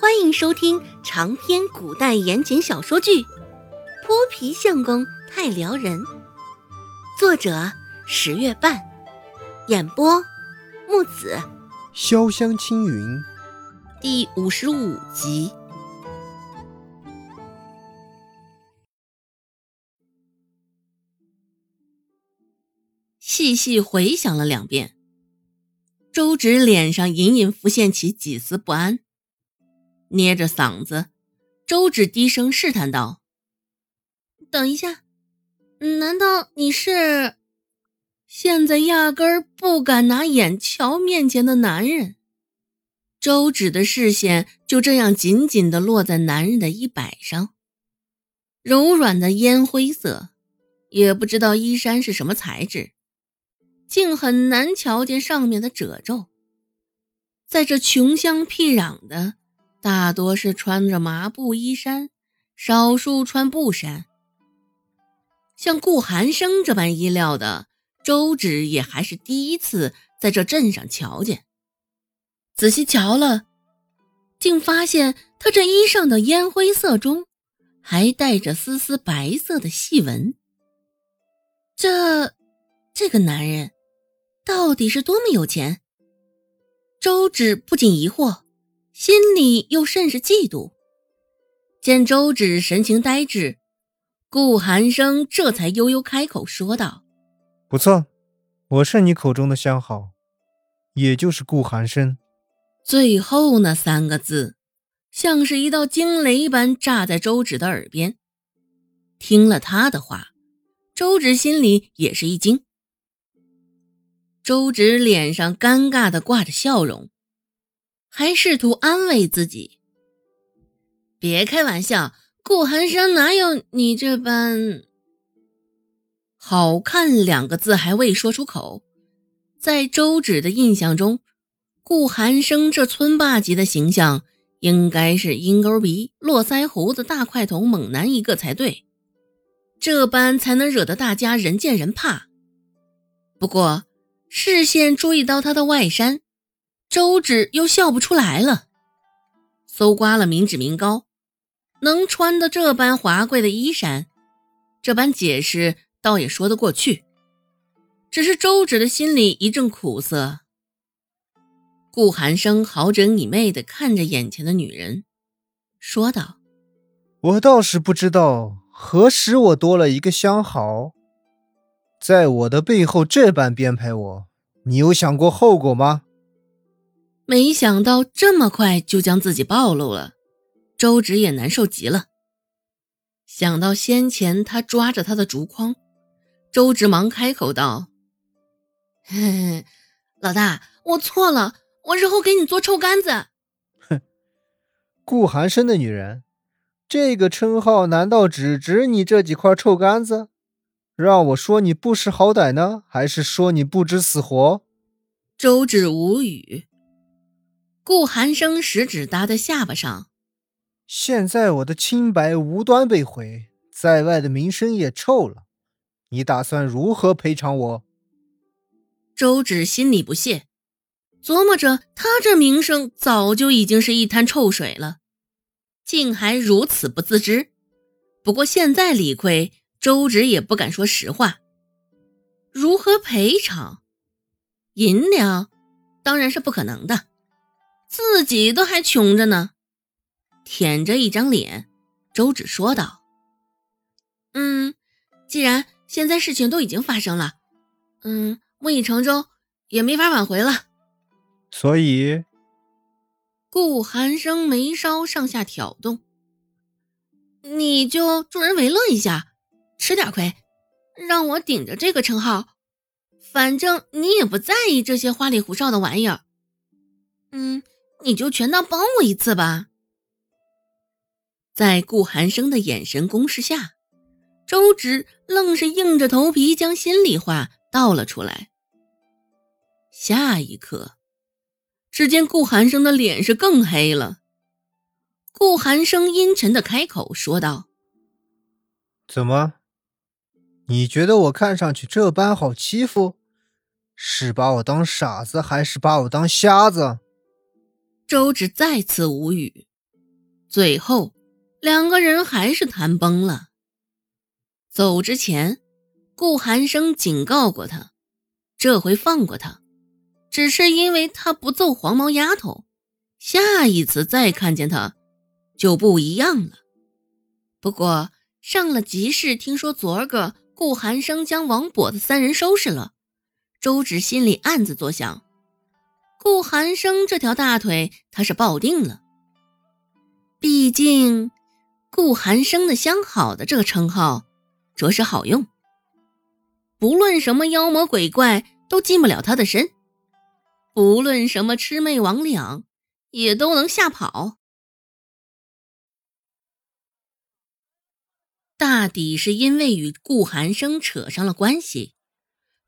欢迎收听长篇古代言情小说剧《泼皮相公太撩人》，作者十月半，演播木子潇湘青云，第五十五集。细细回想了两遍，周芷脸上隐隐浮现起几丝不安。捏着嗓子，周芷低声试探道：“等一下，难道你是……现在压根儿不敢拿眼瞧面前的男人。”周芷的视线就这样紧紧地落在男人的衣摆上，柔软的烟灰色，也不知道衣衫是什么材质，竟很难瞧见上面的褶皱。在这穷乡僻壤的。大多是穿着麻布衣衫，少数穿布衫。像顾寒生这般衣料的，周芷也还是第一次在这镇上瞧见。仔细瞧了，竟发现他这衣上的烟灰色中，还带着丝丝白色的细纹。这，这个男人，到底是多么有钱？周芷不禁疑惑。心里又甚是嫉妒。见周芷神情呆滞，顾寒生这才悠悠开口说道：“不错，我是你口中的相好，也就是顾寒生。”最后那三个字，像是一道惊雷般炸在周芷的耳边。听了他的话，周芷心里也是一惊。周芷脸上尴尬的挂着笑容。还试图安慰自己：“别开玩笑，顾寒生哪有你这般好看？”两个字还未说出口，在周芷的印象中，顾寒生这村霸级的形象应该是鹰钩鼻、络腮胡子、大块头猛男一个才对，这般才能惹得大家人见人怕。不过，视线注意到他的外衫。周芷又笑不出来了，搜刮了民脂民膏，能穿的这般华贵的衣衫，这般解释倒也说得过去。只是周芷的心里一阵苦涩。顾寒生好整以媚的看着眼前的女人，说道：“我倒是不知道何时我多了一个相好，在我的背后这般编排我，你有想过后果吗？”没想到这么快就将自己暴露了，周芷也难受极了。想到先前他抓着他的竹筐，周芷忙开口道：“嘿嘿，老大，我错了，我日后给你做臭干子。”哼，顾寒生的女人，这个称号难道只值你这几块臭干子？让我说你不识好歹呢，还是说你不知死活？周芷无语。顾寒生食指搭在下巴上。现在我的清白无端被毁，在外的名声也臭了。你打算如何赔偿我？周芷心里不屑，琢磨着他这名声早就已经是一滩臭水了，竟还如此不自知。不过现在理亏，周芷也不敢说实话。如何赔偿？银两，当然是不可能的。自己都还穷着呢，舔着一张脸，周芷说道：“嗯，既然现在事情都已经发生了，嗯，木已成舟，也没法挽回了。所以，顾寒生眉梢上下挑动，你就助人为乐一下，吃点亏，让我顶着这个称号，反正你也不在意这些花里胡哨的玩意儿，嗯。”你就全当帮我一次吧。在顾寒生的眼神攻势下，周芷愣是硬着头皮将心里话道了出来。下一刻，只见顾寒生的脸是更黑了。顾寒生阴沉的开口说道：“怎么？你觉得我看上去这般好欺负？是把我当傻子，还是把我当瞎子？”周芷再次无语，最后，两个人还是谈崩了。走之前，顾寒生警告过他，这回放过他，只是因为他不揍黄毛丫头，下一次再看见他就不一样了。不过上了集市，听说昨儿个顾寒生将王跛子三人收拾了，周芷心里暗自作想：顾寒生这条大腿他是抱定了。毕竟，顾寒生的“相好的”这个称号，着实好用。不论什么妖魔鬼怪都进不了他的身，不论什么魑魅魍魉，也都能吓跑。大抵是因为与顾寒生扯上了关系，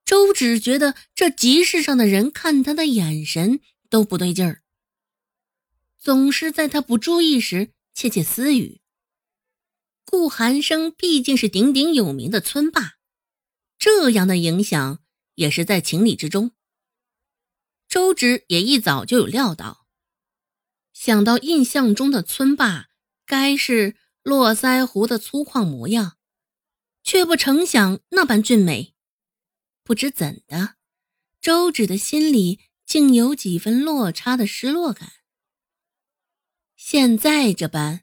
周芷觉得这集市上的人看他的眼神都不对劲儿。总是在他不注意时窃窃私语。顾寒生毕竟是鼎鼎有名的村霸，这样的影响也是在情理之中。周芷也一早就有料到，想到印象中的村霸该是络腮胡的粗犷模样，却不成想那般俊美。不知怎的，周芷的心里竟有几分落差的失落感。现在这般，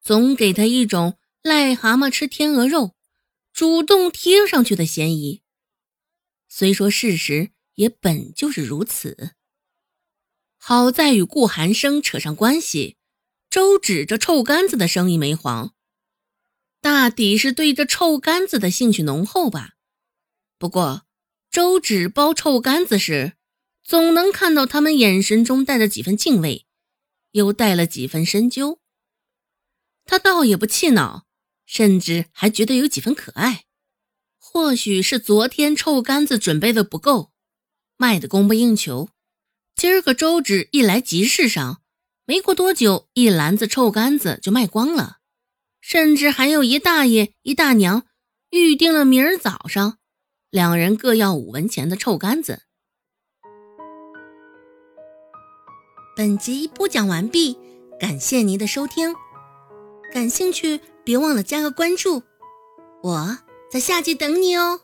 总给他一种癞蛤蟆吃天鹅肉，主动贴上去的嫌疑。虽说事实也本就是如此，好在与顾寒生扯上关系，周芷这臭干子的生意没黄，大抵是对这臭干子的兴趣浓厚吧。不过，周芷包臭干子时，总能看到他们眼神中带着几分敬畏。又带了几分深究，他倒也不气恼，甚至还觉得有几分可爱。或许是昨天臭干子准备的不够，卖的供不应求。今儿个周芷一来集市上，没过多久，一篮子臭干子就卖光了，甚至还有一大爷一大娘预定了明儿早上，两人各要五文钱的臭干子。本集播讲完毕，感谢您的收听。感兴趣别忘了加个关注，我在下集等你哦。